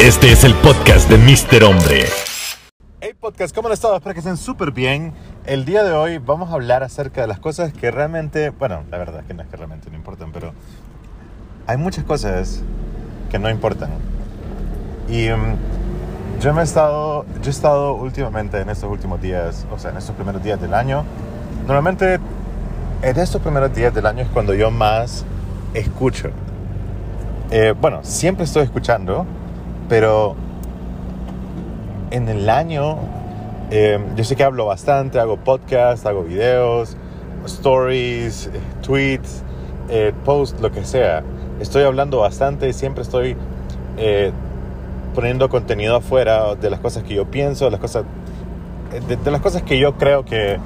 Este es el podcast de Mr. Hombre. Hey podcast, ¿cómo han estado? Espero que estén súper bien. El día de hoy vamos a hablar acerca de las cosas que realmente, bueno, la verdad es que no es que realmente no importan, pero hay muchas cosas que no importan. Y mm, yo me he estado, yo he estado últimamente en estos últimos días, o sea, en estos primeros días del año. Normalmente en estos primeros días del año es cuando yo más escucho. Eh, bueno, siempre estoy escuchando, pero en el año eh, yo sé que hablo bastante, hago podcasts, hago videos, stories, eh, tweets, eh, posts, lo que sea. Estoy hablando bastante siempre estoy eh, poniendo contenido afuera de las cosas que yo pienso, de las cosas, de, las cosas que yo creo que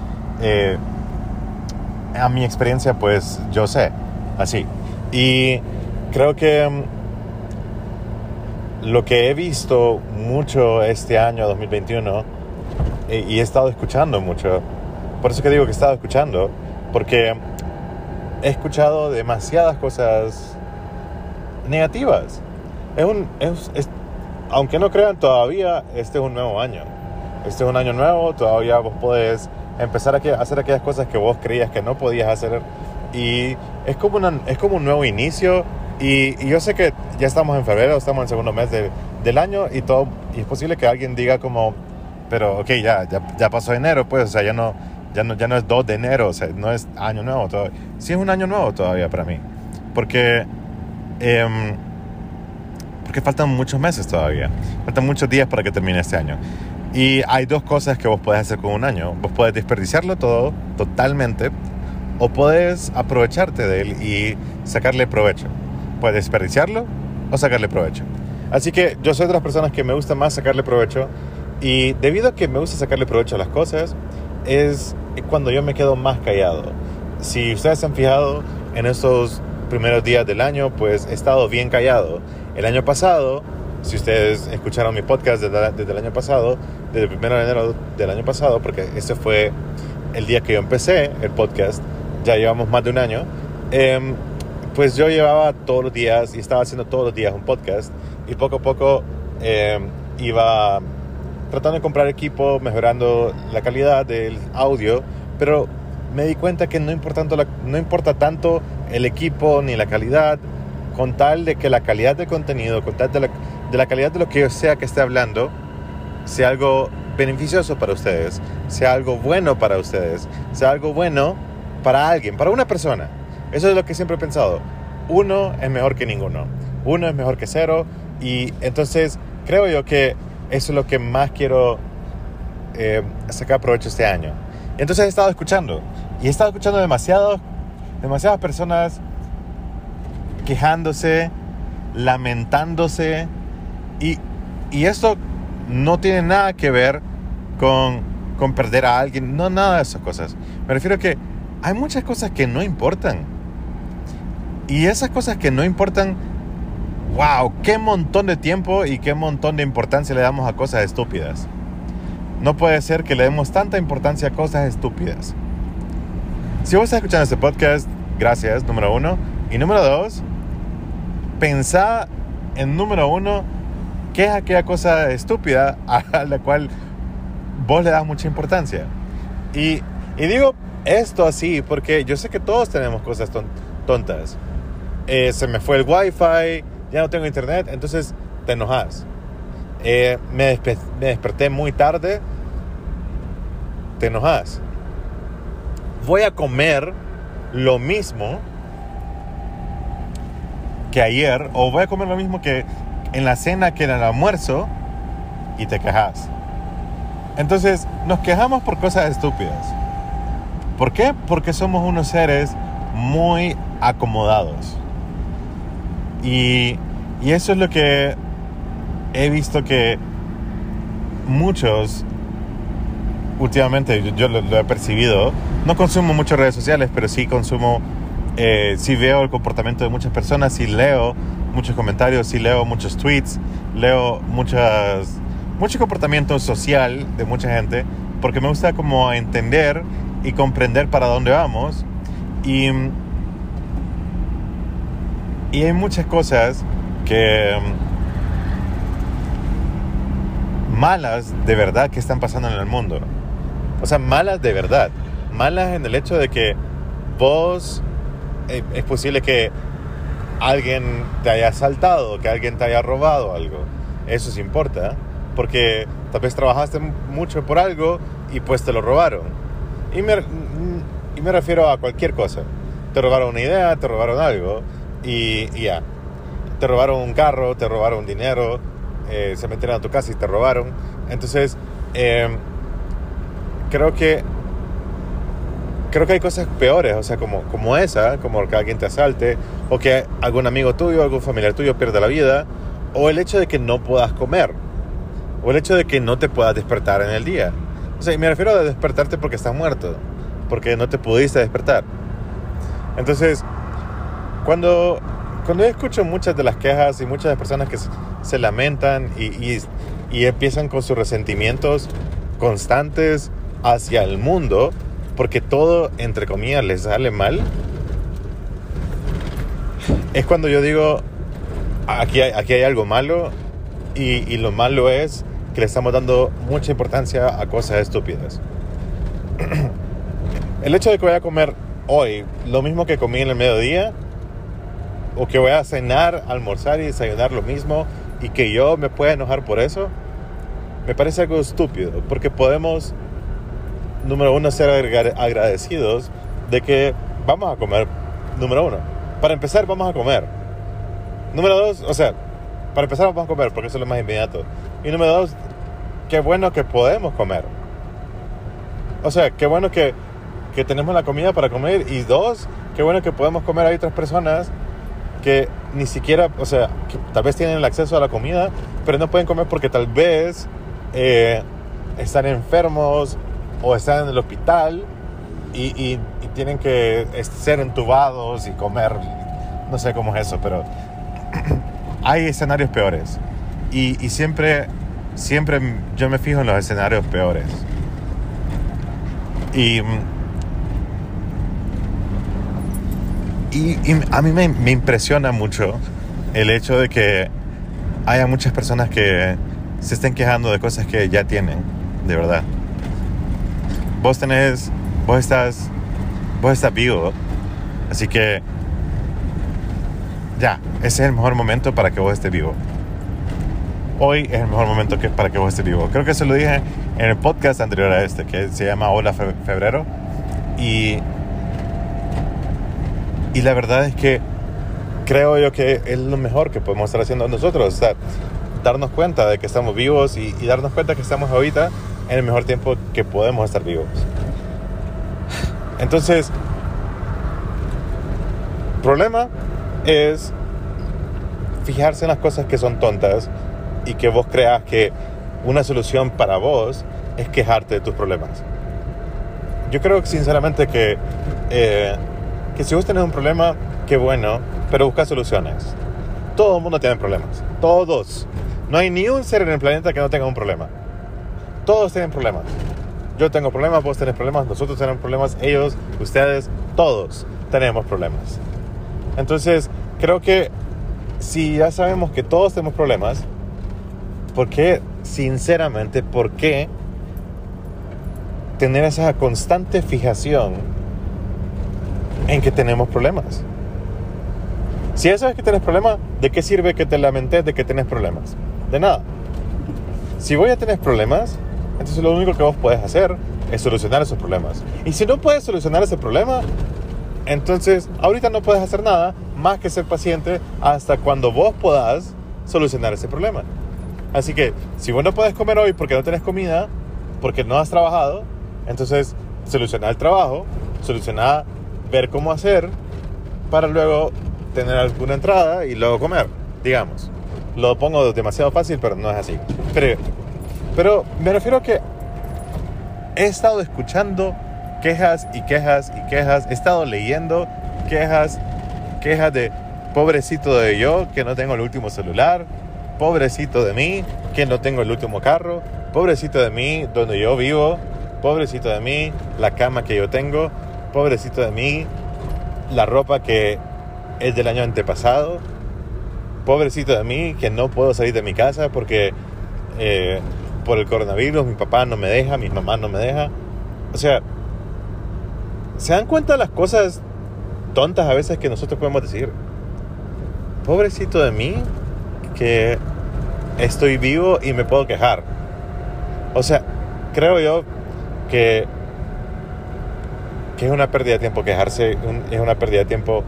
a mi experiencia pues yo sé, así. Y creo que mm, lo que he visto mucho este año 2021 eh, y he estado escuchando mucho, por eso que digo que he estado escuchando, porque he escuchado demasiadas cosas negativas. Es un, es- aunque no crean todavía, este es un nuevo año. Este es un año nuevo, todavía vos podés empezar a hacer aquellas cosas que vos creías que no podías hacer. Y es como, una- es como un nuevo inicio. Y, y yo sé que ya estamos en febrero, estamos en el segundo mes de- del año y todo. Y es posible que alguien diga como, pero ok, ya, ya, ya pasó enero, pues, o sea, ya no, ya, no, ya no es 2 de enero, o sea, no es año nuevo todavía. Sí es un año nuevo todavía para mí. Porque... em, porque faltan muchos meses todavía. Faltan muchos días para que termine este año. Y hay dos cosas que vos podés hacer con un año. Vos podés desperdiciarlo todo totalmente o podés aprovecharte de él y sacarle provecho. Puedes desperdiciarlo o sacarle provecho. Así que yo soy de las personas que me gusta más sacarle provecho y debido a que me gusta sacarle provecho a las cosas es cuando yo me quedo más callado. Si ustedes se han fijado en estos primeros días del año, pues he estado bien callado. El año pasado, si ustedes escucharon mi podcast desde, el año pasado, desde el 1 de enero del año pasado, porque ese fue el día que yo empecé el podcast, ya llevamos más de un año, em, pues yo llevaba todos los días y estaba haciendo todos los días un podcast y poco a poco em, iba tratando de comprar equipo, mejorando la calidad del audio, pero me di cuenta que no importa tanto, el equipo ni la calidad, con tal de que la calidad del contenido, con tal de la, la calidad de lo que yo sea que esté hablando, sea algo beneficioso para ustedes, sea algo bueno para ustedes, sea algo bueno para alguien, para una persona. Eso es lo que siempre he pensado. Uno es mejor que ninguno. Uno es mejor que cero. Y entonces creo yo que eso es lo que más quiero eh, sacar provecho este año. Entonces he estado escuchando. Y he estado escuchando demasiados, demasiadas personas quejándose, lamentándose. Y, y esto no tiene nada que ver con, con perder a alguien. No, nada de esas cosas. Me refiero a que hay muchas cosas que no importan. Y esas cosas que no importan, wow, qué montón de tiempo y qué montón de importancia le damos a cosas estúpidas. No puede ser que le demos tanta importancia a cosas estúpidas. Si vos estás escuchando este podcast, gracias, número uno. Y número dos, pensá en número uno, qué es aquella cosa estúpida a la cual vos le das mucha importancia. Y, y digo esto así porque yo sé que todos tenemos cosas ton- tontas. Eh, se me fue el wifi, ya no tengo internet, entonces te enojas. Eh, me, me desperté muy tarde, te enojas. Voy a comer lo mismo que ayer, o voy a comer lo mismo que en la cena que en el almuerzo, y te quejas. Entonces, nos quejamos por cosas estúpidas. ¿Por qué? Porque somos unos seres muy acomodados. Y, y eso es lo que he visto que muchos últimamente yo, lo he percibido. No consumo muchas redes sociales, pero sí consumo, eh, sí veo el comportamiento de muchas personas, sí leo muchos comentarios, sí leo muchos tweets, leo muchas, mucho comportamiento social de mucha gente, porque me gusta como entender y comprender para dónde vamos. Y, y hay muchas cosas que, malas de verdad que están pasando en el mundo. O sea, malas de verdad. Malas en el hecho de que vos eh, es posible que alguien te haya asaltado, que alguien te haya robado algo. Eso sí importa, porque tal vez trabajaste mucho por algo y pues te lo robaron. Y me, y me refiero a cualquier cosa. Te robaron una idea, te robaron algo y, ya. Te robaron un carro, te robaron dinero, eh, se metieron a tu casa y te robaron. Entonces, em, creo que creo que hay cosas peores, o sea, como, como esa, como que alguien te asalte, o que algún amigo tuyo, algún familiar tuyo pierda la vida, o el hecho de que no puedas comer, o el hecho de que no te puedas despertar en el día. O sea, me refiero a despertarte porque estás muerto, porque no te pudiste despertar. Entonces, cuando, cuando yo escucho muchas de las quejas y muchas de las personas que se lamentan y, y, y empiezan con sus resentimientos constantes hacia el mundo, porque todo, entre comillas, les sale mal, es cuando yo digo, aquí hay, aquí hay algo malo y, y lo malo es que le estamos dando mucha importancia a cosas estúpidas. El hecho de que voy a comer hoy lo mismo que comí en el mediodía, o que voy a cenar, almorzar y desayunar lo mismo, y que yo me pueda enojar por eso, me parece algo estúpido, porque podemos número uno, ser agradecidos de que vamos a comer, número uno. Para empezar, vamos a comer. Número dos, o sea, para empezar vamos a comer porque eso es lo más inmediato. Y número dos, qué bueno que podemos comer. O sea, qué bueno que, que tenemos la comida para comer. Y dos, qué bueno que podemos comer. Hay otras personas que ni siquiera, o sea, tal vez tienen el acceso a la comida, pero no pueden comer porque tal vez eh, están enfermos o están en el hospital y, tienen que ser entubados y comer, no sé cómo es eso, pero hay escenarios peores. Y, siempre, siempre yo me fijo en los escenarios peores. Y, y, a mí me, me, impresiona mucho el hecho de que haya muchas personas que se estén quejando de cosas que ya tienen, de verdad vos tenés, vos estás, vos estás vivo. Así que ya, ese es el mejor momento para que vos estés vivo. Hoy es el mejor momento que, para que vos estés vivo. Creo que se lo dije en el podcast anterior a este, que se llama Hola Febrero. Y, y la verdad es que creo yo que es lo mejor que podemos estar haciendo nosotros. O darnos cuenta de que estamos vivos y, y darnos cuenta que estamos ahorita en el mejor tiempo que podemos estar vivos. Entonces, problema es fijarse en las cosas que son tontas y que vos creas que una solución para vos es quejarte de tus problemas. Yo creo sinceramente que, eh, que si vos tenés un problema, qué bueno, pero busca soluciones. Todo el mundo tiene problemas. Todos. No hay ni un ser en el planeta que no tenga un problema. Todos tienen problemas. Yo tengo problemas, vos tenés problemas, nosotros tenemos problemas, ellos, ustedes, todos tenemos problemas. Entonces, creo que si ya sabemos que todos tenemos problemas, ¿por qué, sinceramente, por qué tener esa constante fijación en que tenemos problemas? Si ya sabes que tienes problemas, ¿de qué sirve que te lamentes de que tienes problemas? De nada. Si voy a tener problemas, entonces lo único que vos podés hacer es solucionar esos problemas. Y si no puedes solucionar ese problema, entonces ahorita no puedes hacer nada más que ser paciente hasta cuando vos puedas solucionar ese problema. Así que si vos no puedes comer hoy porque no tenés comida, porque no has trabajado, entonces soluciona el trabajo, soluciona ver cómo hacer para luego tener alguna entrada y luego comer, digamos. Lo pongo demasiado fácil, pero no es así. Pero pero me refiero a que he estado escuchando quejas y quejas y quejas, he estado leyendo quejas, quejas de pobrecito de yo que no tengo el último celular, pobrecito de mí que no tengo el último carro, pobrecito de mí donde yo vivo, pobrecito de mí la cama que yo tengo, pobrecito de mí la ropa que es del año antepasado, pobrecito de mí que no puedo salir de mi casa porque... Eh, por el coronavirus, mi papá no me deja, mi mamá no me deja. O sea, ¿se dan cuenta las cosas tontas a veces que nosotros podemos decir? Pobrecito de mí, que estoy vivo y me puedo quejar. O sea, creo yo que, que es una pérdida de tiempo quejarse, es una pérdida de tiempo.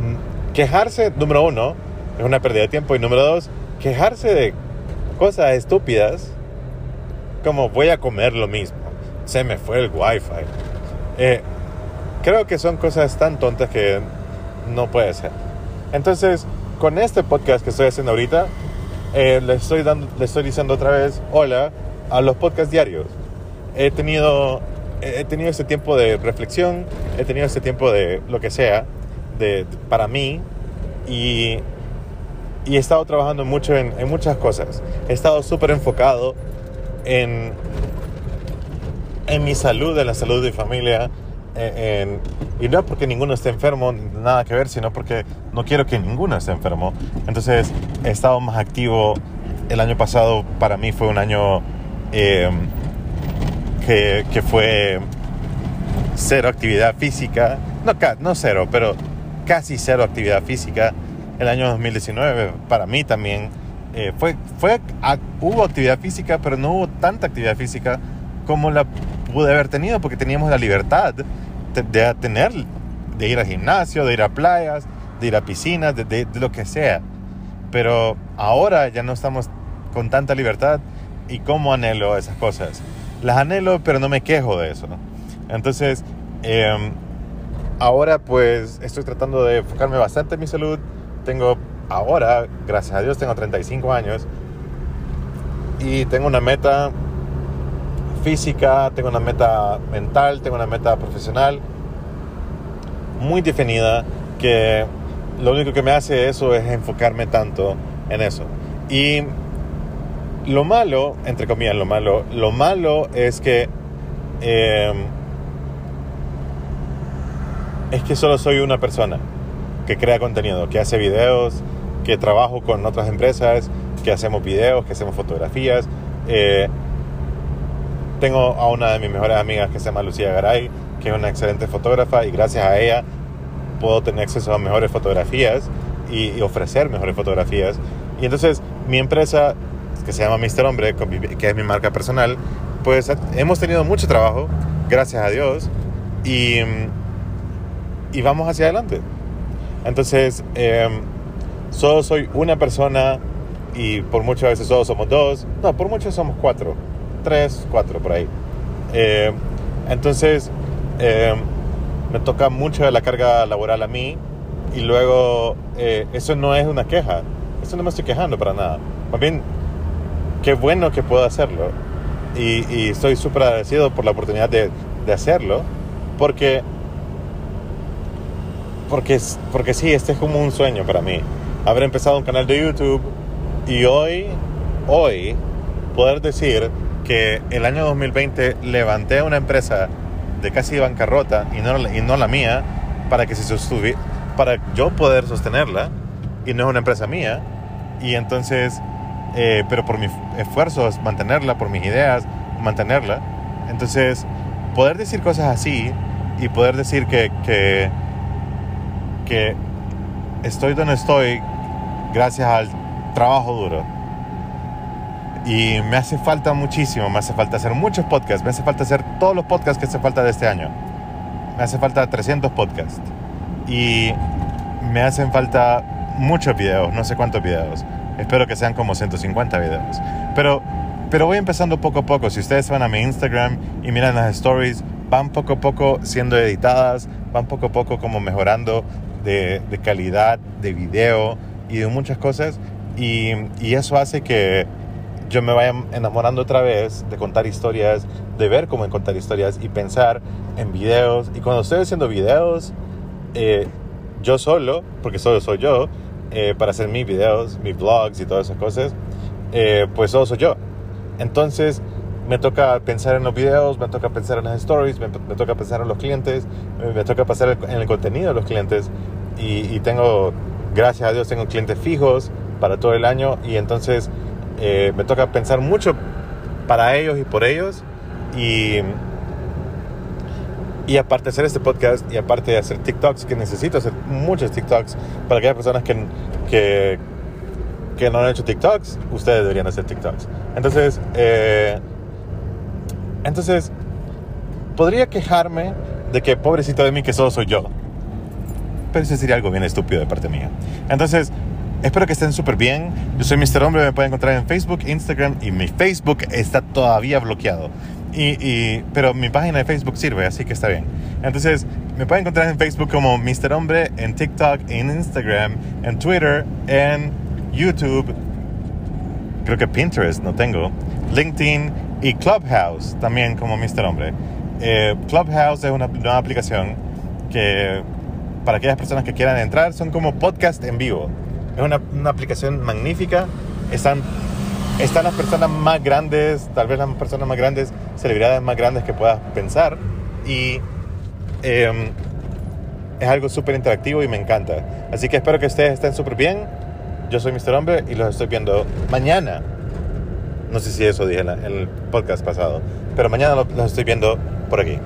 Mm, quejarse, número uno, es una pérdida de tiempo. Y número dos, quejarse de cosas estúpidas, como voy a comer lo mismo, se me fue el wifi. Eh, creo que son cosas tan tontas que no puede ser. Entonces, con este podcast que estoy haciendo ahorita, eh, le, estoy dando, le estoy diciendo otra vez hola a los podcasts diarios. He tenido, he tenido ese tiempo de reflexión, he tenido ese tiempo de lo que sea, de, para mí, y, y, he estado trabajando mucho en, en muchas cosas. He estado súper enfocado en, en mi salud, en la salud de mi familia, en, y no porque ninguno esté enfermo, nada que ver, sino porque no quiero que ninguno esté enfermo. Entonces he estado más activo. El año pasado para mí fue un año eh, que, fue cero actividad física. No, no cero, pero casi cero actividad física. El año 2019 para mí también eh, fue, fue, hubo actividad física, pero no hubo tanta actividad física como la pude haber tenido porque teníamos la libertad de tener, de ir al gimnasio, de ir a playas, de ir a piscinas, de, de, lo que sea. Pero ahora ya no estamos con tanta libertad y cómo anhelo esas cosas. Las anhelo, pero no me quejo de eso. Entonces, eh, ahora pues estoy tratando de enfocarme bastante en mi salud. Tengo ahora, gracias a Dios, tengo 35 años y tengo una meta física, tengo una meta mental, tengo una meta profesional muy definida que lo único que me hace eso es enfocarme tanto en eso. Y lo malo, entre comillas, lo malo, lo malo es que eh, es que solo soy una persona que crea contenido, que hace videos, que trabajo con otras empresas, que hacemos videos, que hacemos fotografías. Eh, tengo a una de mis mejores amigas que se llama Lucía Garay, que es una excelente fotógrafa y gracias a ella puedo tener acceso a mejores fotografías y, ofrecer mejores fotografías. Y entonces mi empresa, que se llama Mister Hombre, que es mi marca personal, pues hemos tenido mucho trabajo, gracias a Dios, y, y vamos hacia adelante. Entonces, eh, solo soy una persona y por muchas veces solo somos dos, no, por muchos somos cuatro tres, cuatro por ahí. Eh, entonces, eh, me toca mucho de la carga laboral a mí y luego eh, eso no es una queja, eso no me estoy quejando para nada. Más bien, qué bueno que puedo hacerlo y, y estoy súper agradecido por la oportunidad de, de, hacerlo porque, porque, porque sí, este es como un sueño para mí. Haber empezado un canal de YouTube y hoy, hoy, poder decir que el año 2020 levanté una empresa de casi bancarrota y no, y no la mía para que se sostuviera, para yo poder sostenerla y no es una empresa mía y entonces eh, pero por mis esfuerzos mantenerla por mis ideas mantenerla entonces poder decir cosas así y poder decir que, que, que estoy donde estoy gracias al trabajo duro y me hace falta muchísimo, me hace falta hacer muchos podcasts, me hace falta hacer todos los podcasts que hace falta de este año. Me hace falta 300 podcasts. Y me hacen falta muchos videos, no sé cuántos videos. Espero que sean como 150 videos. Pero, pero voy empezando poco a poco. Si ustedes van a mi Instagram y miran las stories, van poco a poco siendo editadas, van poco a poco como mejorando de, de calidad de video y de muchas cosas. Y, y eso hace que, yo me vaya enamorando otra vez de contar historias, de ver cómo contar historias y pensar en videos. Y cuando estoy haciendo videos, eh, yo solo, porque solo soy yo, eh, para hacer mis videos, mis vlogs y todas esas cosas, eh, pues solo soy yo. Entonces me toca pensar en los videos, me toca pensar en las stories, me, toca pensar en los clientes, me, me, toca pensar en el contenido de los clientes. Y, tengo, gracias a Dios, tengo clientes fijos para todo el año y entonces eh, me toca pensar mucho para ellos y por ellos. Y, y aparte de hacer este podcast y aparte de hacer TikToks, que necesito hacer muchos TikToks para aquellas personas que, que, que no han hecho TikToks, ustedes deberían hacer TikToks. Entonces, eh, entonces, podría quejarme de que pobrecito de mí que solo soy yo. Pero eso sería algo bien estúpido de parte mía. Entonces, espero que estén súper bien. Yo soy Mr. Hombre, me pueden encontrar en Facebook, Instagram y mi Facebook está todavía bloqueado. Y, pero mi página de Facebook sirve, así que está bien. Entonces, me pueden encontrar en Facebook como Mr. Hombre, en TikTok, en Instagram, en Twitter, en YouTube. Creo que Pinterest no tengo. LinkedIn y Clubhouse también como Mr. Hombre. Eh, Clubhouse es una nueva aplicación que para aquellas personas que quieran entrar son como podcast en vivo. Es una, una aplicación magnífica. Están, están las personas más grandes, tal vez las personas más grandes, celebridades más grandes que puedas pensar. Y em, es algo súper interactivo y me encanta. Así que espero que ustedes estén súper bien. Yo soy Mr. Hombre y los estoy viendo mañana. No sé si eso dije en el podcast pasado, pero mañana los estoy viendo por aquí.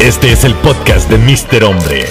Este es el podcast de Mr. Hombre.